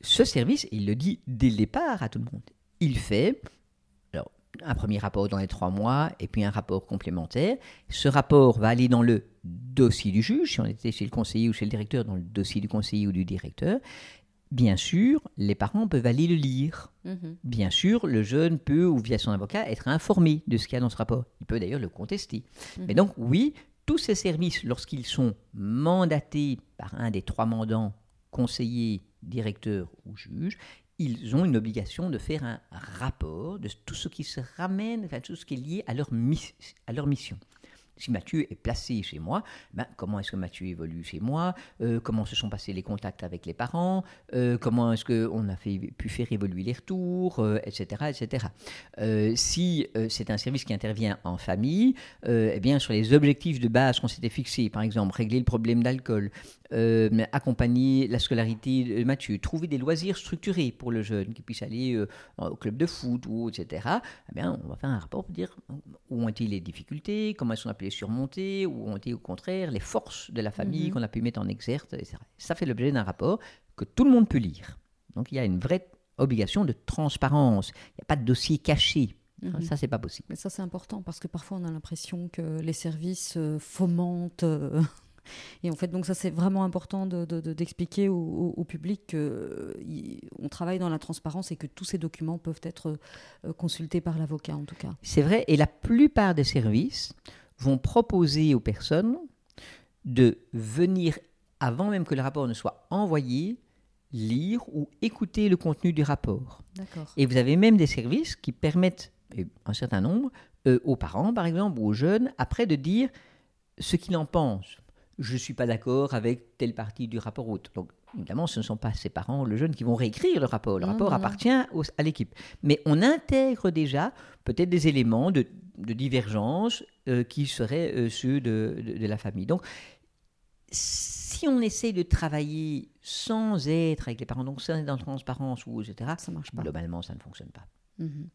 ce service, il le dit dès le départ à tout le monde. Il fait alors, un premier rapport dans les trois mois et puis un rapport complémentaire. Ce rapport va aller dans le dossier du juge, si on était chez le conseiller ou chez le directeur, dans le dossier du conseiller ou du directeur. Bien sûr, les parents peuvent aller le lire. Mhm. Bien sûr, le jeune peut, ou via son avocat, être informé de ce qu'il y a dans ce rapport. Il peut d'ailleurs le contester. Mhm. Mais donc, oui, tous ces services, lorsqu'ils sont mandatés par un des trois mandants, conseiller, directeur ou juge, ils ont une obligation de faire un rapport de tout ce qui se ramène, enfin tout ce qui est lié à leur, à leur mission si Mathieu est placé chez moi, ben, comment est-ce que Mathieu évolue chez moi euh, Comment se sont passés les contacts avec les parents euh, Comment est-ce qu'on a pu faire évoluer les retours Etc. Euh, etc. si c'est un service qui intervient en famille, eh bien, sur les objectifs de base qu'on s'était fixés, par exemple, régler le problème d'alcool, accompagner la scolarité de Mathieu, trouver des loisirs structurés pour le jeune qui puisse aller au club de foot ou etc. Eh bien, on va faire un rapport pour dire où ont été les difficultés, comment est-ce qu'on a pu surmonter ou ont été au contraire les forces de la famille mhm. qu'on a pu mettre en exergue. Ça fait l'objet d'un rapport que tout le monde peut lire. Donc il y a une vraie obligation de transparence. Il n'y a pas de dossier caché. Mhm. Ça, c'est pas possible. Mais ça, c'est important parce que parfois, on a l'impression que les services euh, fomentent. Euh, et en fait, donc ça, c'est vraiment important d'expliquer de, au, public qu'on travaille dans la transparence et que tous ces documents peuvent être euh, consultés par l'avocat, en tout cas. C'est vrai. Et la plupart des services vont proposer aux personnes de venir, avant même que le rapport ne soit envoyé, lire ou écouter le contenu du rapport. Et vous avez même des services qui permettent, un certain nombre, euh, aux parents par exemple, ou aux jeunes, après de dire ce qu'ils en pensent. Je ne suis pas d'accord avec telle partie du rapport autre. Donc, évidemment, ce ne sont pas ces parents, le jeune, qui vont réécrire le rapport. Le rapport appartient à l'équipe. Mais on intègre déjà peut-être des éléments de, de divergence euh, qui seraient euh, ceux de, de, la famille. Donc, si on essaie de travailler sans être avec les parents, donc sans être dans la transparence ou etc., ça marche pas. Globalement, ça ne fonctionne pas. Mhm.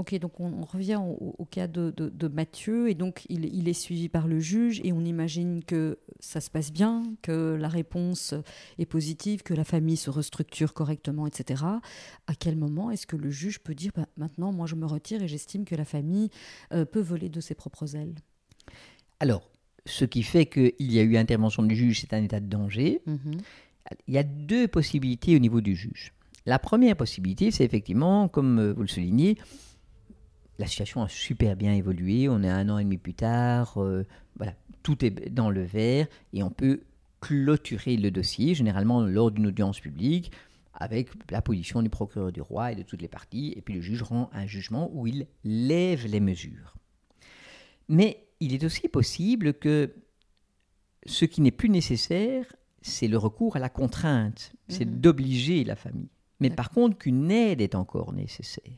Ok, donc on, revient au, cas de, Mathieu, et donc il, est suivi par le juge, et on imagine que ça se passe bien, que la réponse est positive, que la famille se restructure correctement, etc. À quel moment est-ce que le juge peut dire bah, maintenant, moi je me retire et j'estime que la famille euh, peut voler de ses propres ailes? Alors, ce qui fait qu'il y a eu intervention du juge, c'est un état de danger. Mhm. Il y a deux possibilités au niveau du juge. La première possibilité, c'est effectivement, comme euh, vous le soulignez, la situation a super bien évolué. On est un an et demi plus tard. Euh, voilà, tout est dans le vert et on peut clôturer le dossier, généralement lors d'une audience publique, avec la position du procureur du roi et de toutes les parties. Et puis le juge rend un jugement où il lève les mesures. Mais il est aussi possible que ce qui n'est plus nécessaire, c'est le recours à la contrainte, c'est mhm. d'obliger la famille mais par contre qu'une aide est encore nécessaire.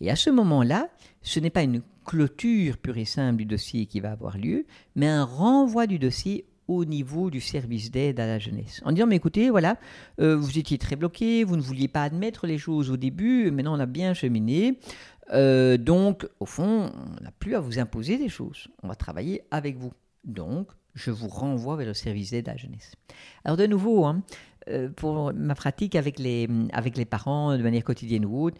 Et à ce moment-là, ce n'est pas une clôture pure et simple du dossier qui va avoir lieu, mais un renvoi du dossier au niveau du service d'aide à la jeunesse. En disant, mais écoutez, voilà, euh, vous étiez très bloqué, vous ne vouliez pas admettre les choses au début, maintenant on a bien cheminé. Euh, donc, au fond, on n'a plus à vous imposer des choses. On va travailler avec vous. Donc, je vous renvoie vers le service d'aide à la jeunesse. Alors, de nouveau, hein, pour ma pratique avec les, avec les parents de manière quotidienne ou autre,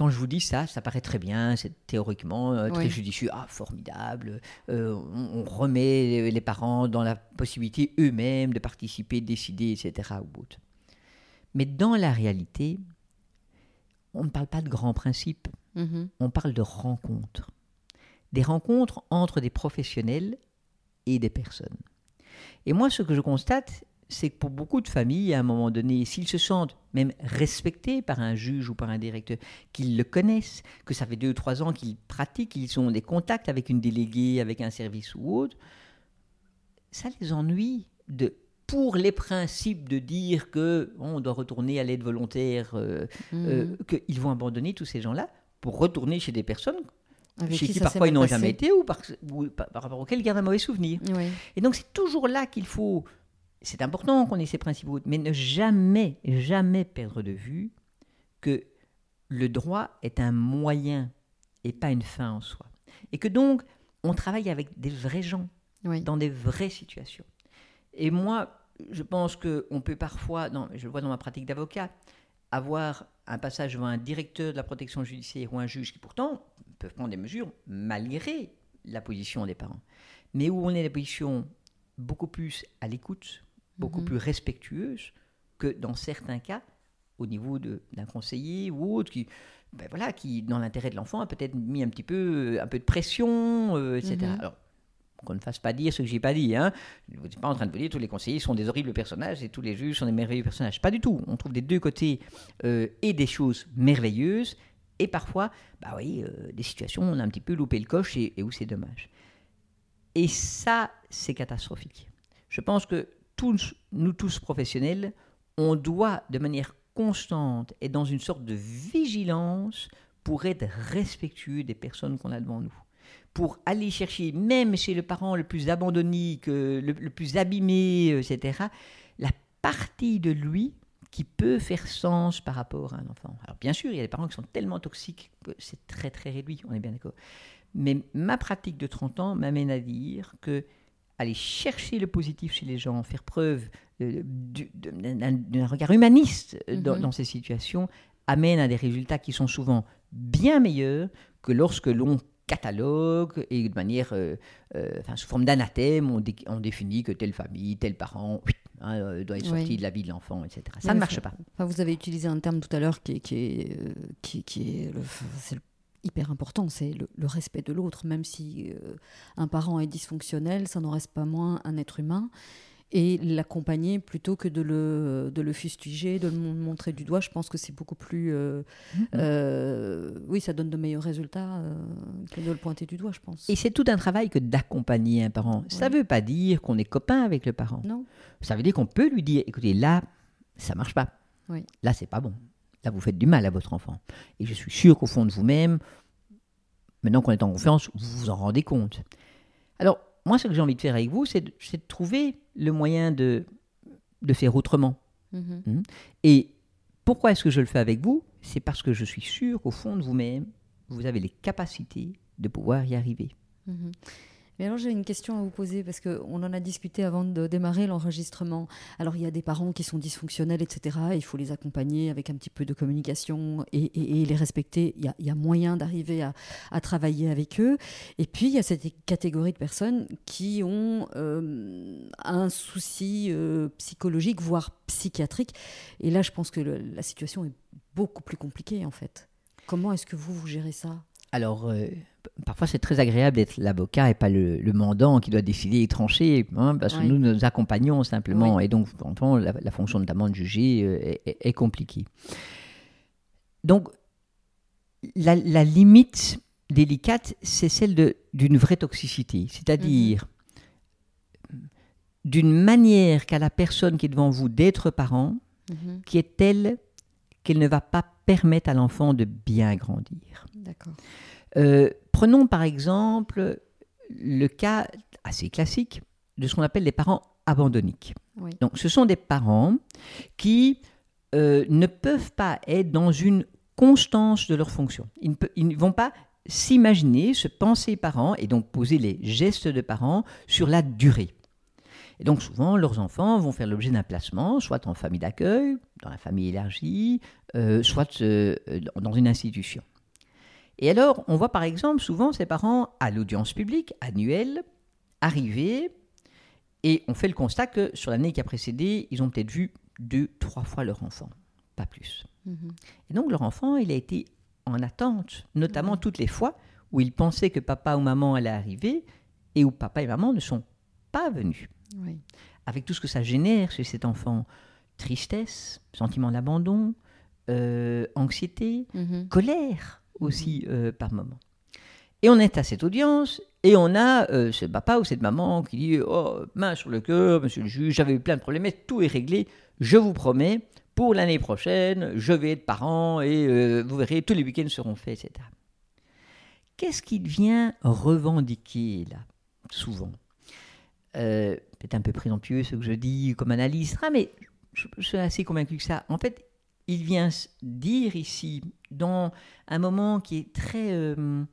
quand je vous dis ça, ça paraît très bien, c'est théoriquement euh, très judicieux, ah formidable, euh, on, remet les parents dans la possibilité eux-mêmes de participer, de décider, etc. Ou autre. Mais dans la réalité, on ne parle pas de grands principes, mm-hmm. on parle de rencontres. Des rencontres entre des professionnels et des personnes. Et moi, ce que je constate, c'est que pour beaucoup de familles, à un moment donné, s'ils se sentent même respectés par un juge ou par un directeur, qu'ils le connaissent, que ça fait deux ou trois ans qu'ils pratiquent, qu'ils ont des contacts avec une déléguée, avec un service ou autre, ça les ennuie de pour les principes de dire que on doit retourner à l'aide volontaire, euh, euh, mmh. qu'ils vont abandonner tous ces gens-là pour retourner chez des personnes chez qui, parfois ils n'ont jamais été ou par, rapport auxquels ils gardent un mauvais souvenir. Et donc c'est toujours là qu'il faut c'est important qu'on ait ces principaux, mais ne jamais, jamais perdre de vue que le droit est un moyen et pas une fin en soi. Et que donc, on travaille avec des vrais gens, dans des vraies situations. Et moi, je pense qu'on peut parfois, je le vois dans ma pratique d'avocat, avoir un passage devant un directeur de la protection judiciaire ou un juge qui pourtant peuvent prendre des mesures malgré la position des parents, mais où on est dans la position beaucoup plus à l'écoute, beaucoup mhm. plus respectueuse que dans certains cas au niveau d'un conseiller ou autre qui, ben voilà, qui dans l'intérêt de l'enfant a peut-être mis un petit peu, un peu de pression, euh, etc. Mhm. Alors, qu'on ne fasse pas dire ce que j'ai pas dit. Hein. Je ne suis pas en train de vous dire que tous les conseillers sont des horribles personnages et tous les juges sont des merveilleux personnages. Pas du tout. On trouve des deux côtés euh, et des choses merveilleuses et parfois, bah oui, euh, des situations où on a un petit peu loupé le coche et, où c'est dommage. Et ça, c'est catastrophique. Je pense que nous tous professionnels, on doit de manière constante et dans une sorte de vigilance pour être respectueux des personnes qu'on a devant nous pour aller chercher, même chez le parent le plus abandonné, le, le plus abîmé, etc., la partie de lui qui peut faire sens par rapport à un enfant. Alors bien sûr, il y a des parents qui sont tellement toxiques que c'est très très réduit, on est bien d'accord. Mais ma pratique de 30 ans m'amène à dire que aller chercher le positif chez les gens, faire preuve euh, d'un regard humaniste dans, mm-hmm. dans, ces situations, amène à des résultats qui sont souvent bien meilleurs que lorsque l'on catalogue et de manière, euh, euh, enfin, sous forme d'anathème, on, on, définit que telle famille, tel parent hein, euh, doit être sorti de la vie de l'enfant, etc. Ça ne marche pas. Enfin, vous avez utilisé un terme tout à l'heure qui, qui, est, qui, qui est, le, hyper important, c'est le, respect de l'autre. Même si un parent est dysfonctionnel, ça n'en reste pas moins un être humain et l'accompagner plutôt que de le, de le fustiger, de le montrer du doigt. Je pense que c'est beaucoup plus. Euh, mm-hmm. euh, oui, ça donne de meilleurs résultats euh, que de le pointer du doigt, je pense. Et c'est tout un travail que d'accompagner un parent. Ça ne veut pas dire qu'on est copain avec le parent. Non. Ça veut dire qu'on peut lui dire écoutez, là, ça marche pas. Oui. Là, c'est pas bon. Là, vous faites du mal à votre enfant. Et je suis sûr qu'au fond de vous-même, maintenant qu'on est en confiance, vous vous en rendez compte. Alors, moi, ce que j'ai envie de faire avec vous, c'est de, trouver le moyen de, de faire autrement. Mm-hmm. Hum. Et pourquoi est-ce que je le fais avec vous? C'est parce que je suis sûr qu'au fond de vous-même, vous avez les capacités de pouvoir y arriver. Mm-hmm. Mais alors j'ai une question à vous poser parce qu'on en a discuté avant de démarrer l'enregistrement. Alors il y a des parents qui sont dysfonctionnels, etc. Il faut les accompagner avec un petit peu de communication et, les respecter. Il y a, moyen d'arriver à, travailler avec eux. Et puis il y a cette catégorie de personnes qui ont euh, un souci euh, psychologique, voire psychiatrique. Et là je pense que la situation est beaucoup plus compliquée en fait. Comment est-ce que vous, vous gérez ça? Alors, euh, parfois c'est très agréable d'être l'avocat et pas le, le, mandant qui doit décider et trancher, hein, parce que nous nous accompagnons simplement, et donc la, la, fonction notamment de juger euh, est, compliquée. Donc, la, limite délicate, c'est celle d'une vraie toxicité, c'est-à-dire mhm. d'une manière qu'a la personne qui est devant vous d'être parent, mhm. qui est telle qu'elle ne va pas permettre à l'enfant de bien grandir. Euh, prenons par exemple le cas assez classique de ce qu'on appelle les parents abandonniques. Donc, ce sont des parents qui euh, ne peuvent pas être dans une constance de leur fonction. Ils ne, vont pas s'imaginer, se penser parents et donc poser les gestes de parents sur la durée. Et donc souvent, leurs enfants vont faire l'objet d'un placement, soit en famille d'accueil, dans la famille élargie, euh, soit dans une institution. Et alors, on voit par exemple souvent ces parents à l'audience publique annuelle arriver et on fait le constat que sur l'année qui a précédé, ils ont peut-être vu deux, trois fois leur enfant, pas plus. Mhm. Et donc leur enfant, il a été en attente, notamment toutes les fois où il pensait que papa ou maman allait arriver et où papa et maman ne sont pas venus. Avec tout ce que ça génère chez cet enfant, tristesse, sentiment d'abandon, euh, anxiété, mhm. colère aussi euh, par moment. Et on est à cette audience et on a euh, ce papa ou cette maman qui dit Oh, main sur le cœur, monsieur le juge, j'avais eu plein de problèmes, mais tout est réglé. Je vous promets, pour l'année prochaine, je vais être parent et euh, vous verrez, tous les week-ends seront faits, etc. Qu'est-ce qu'il vient revendiquer là, souvent? Peut-être un peu présomptueux ce que je dis comme analyste, ah, mais je, je suis assez convaincu que ça. En fait, il vient dire ici, dans un moment qui est très, euh,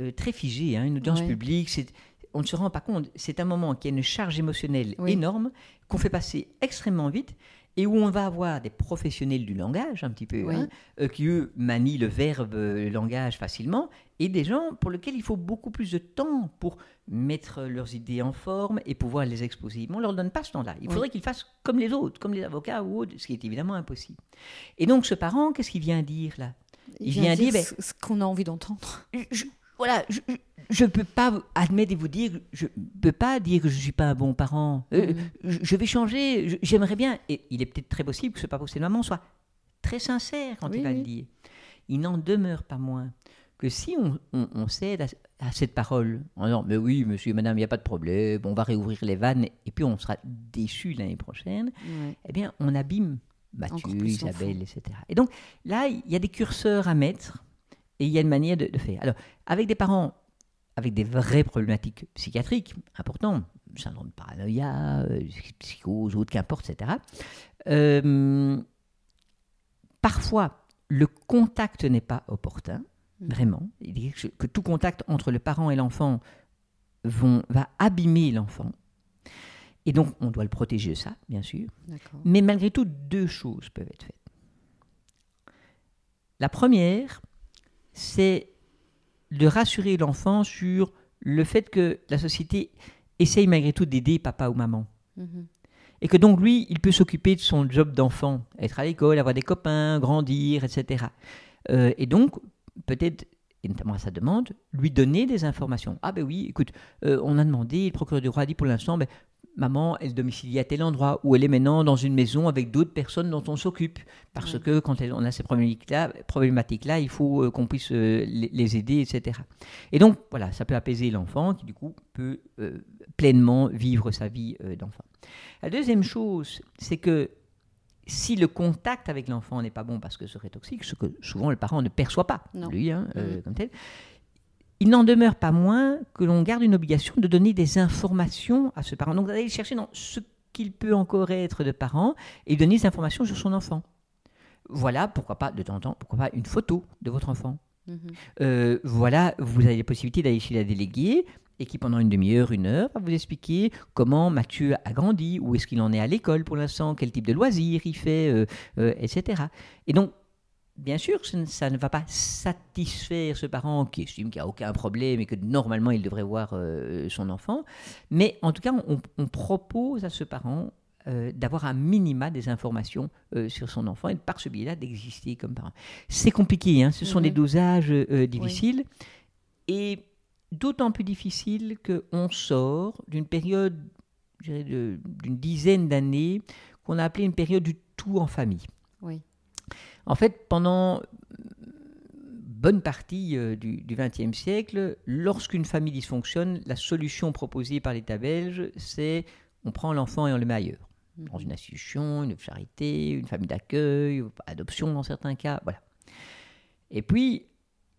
euh, très figé, hein, une audience publique, on ne se rend pas compte, c'est un moment qui a une charge émotionnelle énorme, qu'on fait passer extrêmement vite, et où on va avoir des professionnels du langage, un petit peu, hein, euh, qui eux manient le verbe, le langage facilement, et des gens pour lesquels il faut beaucoup plus de temps pour mettre leurs idées en forme et pouvoir les exposer. Mais on ne leur donne pas ce temps-là. Il faudrait qu'ils fassent comme les autres, comme les avocats ou autres, ce qui est évidemment impossible. Et donc ce parent, qu'est-ce qu'il vient dire là? Il, vient, dire, ben, ce qu'on a envie d'entendre. Voilà, je ne peux pas admettre et vous dire, je ne peux pas dire que je ne suis pas un bon parent. Euh, Mhm. je, je vais changer, j'aimerais bien. Et il est peut-être très possible que ce papa ou cette maman soit très sincère quand Oui, il va oui. le dire. Il n'en demeure pas moins que si on, on- on cède à, à cette parole en disant Mais oui, monsieur, madame, il n'y a pas de problème, on va réouvrir les vannes et puis on sera déçu l'année prochaine, eh bien, on abîme Mathieu, Isabelle, etc. Et donc, là, il y a des curseurs à mettre et il y a une manière de, de faire. Alors, avec des parents avec des vraies problématiques psychiatriques importantes, syndrome de paranoïa, euh, psychose, autre, qu'importe, etc., euh, parfois, le contact n'est pas opportun, Mhm. vraiment. Il dit que, que tout contact entre le parent et l'enfant vont- va abîmer l'enfant. Et donc, on doit le protéger de ça, bien sûr. Mais malgré tout, deux choses peuvent être faites. La première, c'est de rassurer l'enfant sur le fait que la société essaye malgré tout d'aider papa ou maman. Mhm. Et que donc lui, il peut s'occuper de son job d'enfant, être à l'école, avoir des copains, grandir, etc. Euh, et donc, peut-être, et notamment à sa demande, lui donner des informations. Ah ben oui, écoute, euh, on a demandé, le procureur du roi a dit pour l'instant, ben, maman, elle domicilie à tel endroit, ou elle est maintenant dans une maison avec d'autres personnes dont on s'occupe. Parce Ouais. que quand elle- on a ces problématiques-là, problématiques-là il faut euh, qu'on puisse euh, les, aider, etc. Et donc, voilà, ça peut apaiser l'enfant qui, du coup, peut euh, pleinement vivre sa vie euh, d'enfant. La deuxième chose, c'est que si le contact avec l'enfant n'est pas bon parce que ce serait toxique, ce que souvent le parent ne perçoit pas, Non. lui, hein, euh, Mhm. comme tel, il n'en demeure pas moins que l'on garde une obligation de donner des informations à ce parent. Donc d'aller chercher dans ce qu'il peut encore être de parent et donner des informations sur son enfant. Voilà, pourquoi pas, de temps en temps, pourquoi pas une photo de votre enfant. Mhm. Euh, voilà, vous avez la possibilité d'aller chez la déléguée et qui pendant une demi-heure, une heure, va vous expliquer comment Mathieu a grandi, où est-ce qu'il en est à l'école pour l'instant, quel type de loisirs il fait, euh, euh, etc. Et donc, bien sûr, ça ne, va pas satisfaire ce parent qui estime qu'il n'y a aucun problème et que normalement il devrait voir euh, son enfant, mais en tout cas, on, on propose à ce parent euh, d'avoir un minima des informations euh, sur son enfant et par ce biais-là d'exister comme parent. C'est compliqué, hein, ce sont Mhm. des dosages euh, difficiles et d'autant plus difficiles qu'on sort d'une période, d'une dizaine d'années qu'on a appelé une période du tout en famille. Oui. En fait, pendant bonne partie euh, du XXe siècle, lorsqu'une famille dysfonctionne, la solution proposée par l'État belge, c'est on prend l'enfant et on le met ailleurs. Dans une institution, une charité, une famille d'accueil, adoption dans certains cas, voilà. Et puis,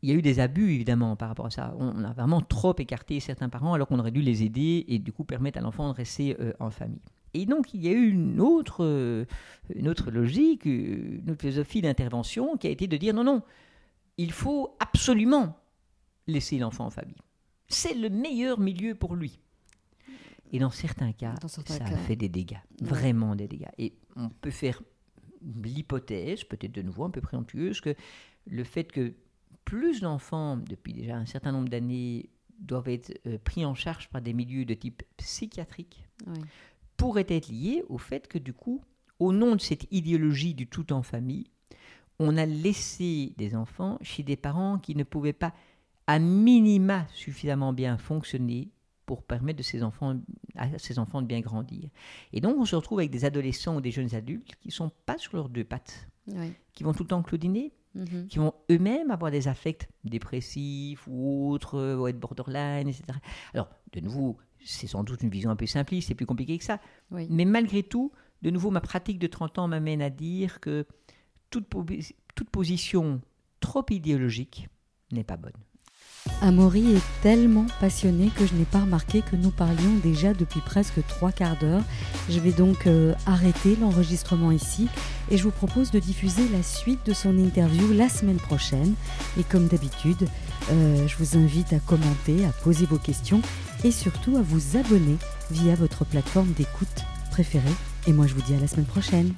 il y a eu des abus, évidemment, par rapport à ça. On on a vraiment trop écarté certains parents alors qu'on aurait dû les aider et du coup permettre à l'enfant de rester euh, en famille. Et donc, il y a eu une autre, euh, une autre logique, euh, une autre philosophie d'intervention qui a été de dire non, non, il faut absolument laisser l'enfant en famille. C'est le meilleur milieu pour lui. Et dans certains cas, Dans certains ça cas. a fait des dégâts, Ouais. vraiment des dégâts. Et on peut faire l'hypothèse, peut-être de nouveau un peu préemptueuse, que le fait que plus d'enfants, depuis déjà un certain nombre d'années, doivent être euh, pris en charge par des milieux de type psychiatrique, Oui. Pourrait être lié au fait que du coup, au nom de cette idéologie du tout en famille, on a laissé des enfants chez des parents qui ne pouvaient pas, à minima, suffisamment bien fonctionner pour permettre de ces enfants, à ces enfants de bien grandir. Et donc, on se retrouve avec des adolescents ou des jeunes adultes qui ne sont pas sur leurs deux pattes, Oui. qui vont tout le temps claudiner, Mhm. qui vont eux-mêmes avoir des affects dépressifs ou autres, euh, ou être borderline, etc. Alors, de nouveau, c'est sans doute une vision un peu simpliste, c'est plus compliqué que ça. Oui. Mais malgré tout, de nouveau, ma pratique de 30 ans m'amène à dire que toute, po- toute position trop idéologique n'est pas bonne. Amaury est tellement passionné que je n'ai pas remarqué que nous parlions déjà depuis presque trois quarts d'heure. Je vais donc euh, arrêter l'enregistrement ici et je vous propose de diffuser la suite de son interview la semaine prochaine. Et comme d'habitude, euh, je vous invite à commenter, à poser vos questions et surtout à vous abonner via votre plateforme d'écoute préférée. Et moi je vous dis à la semaine prochaine.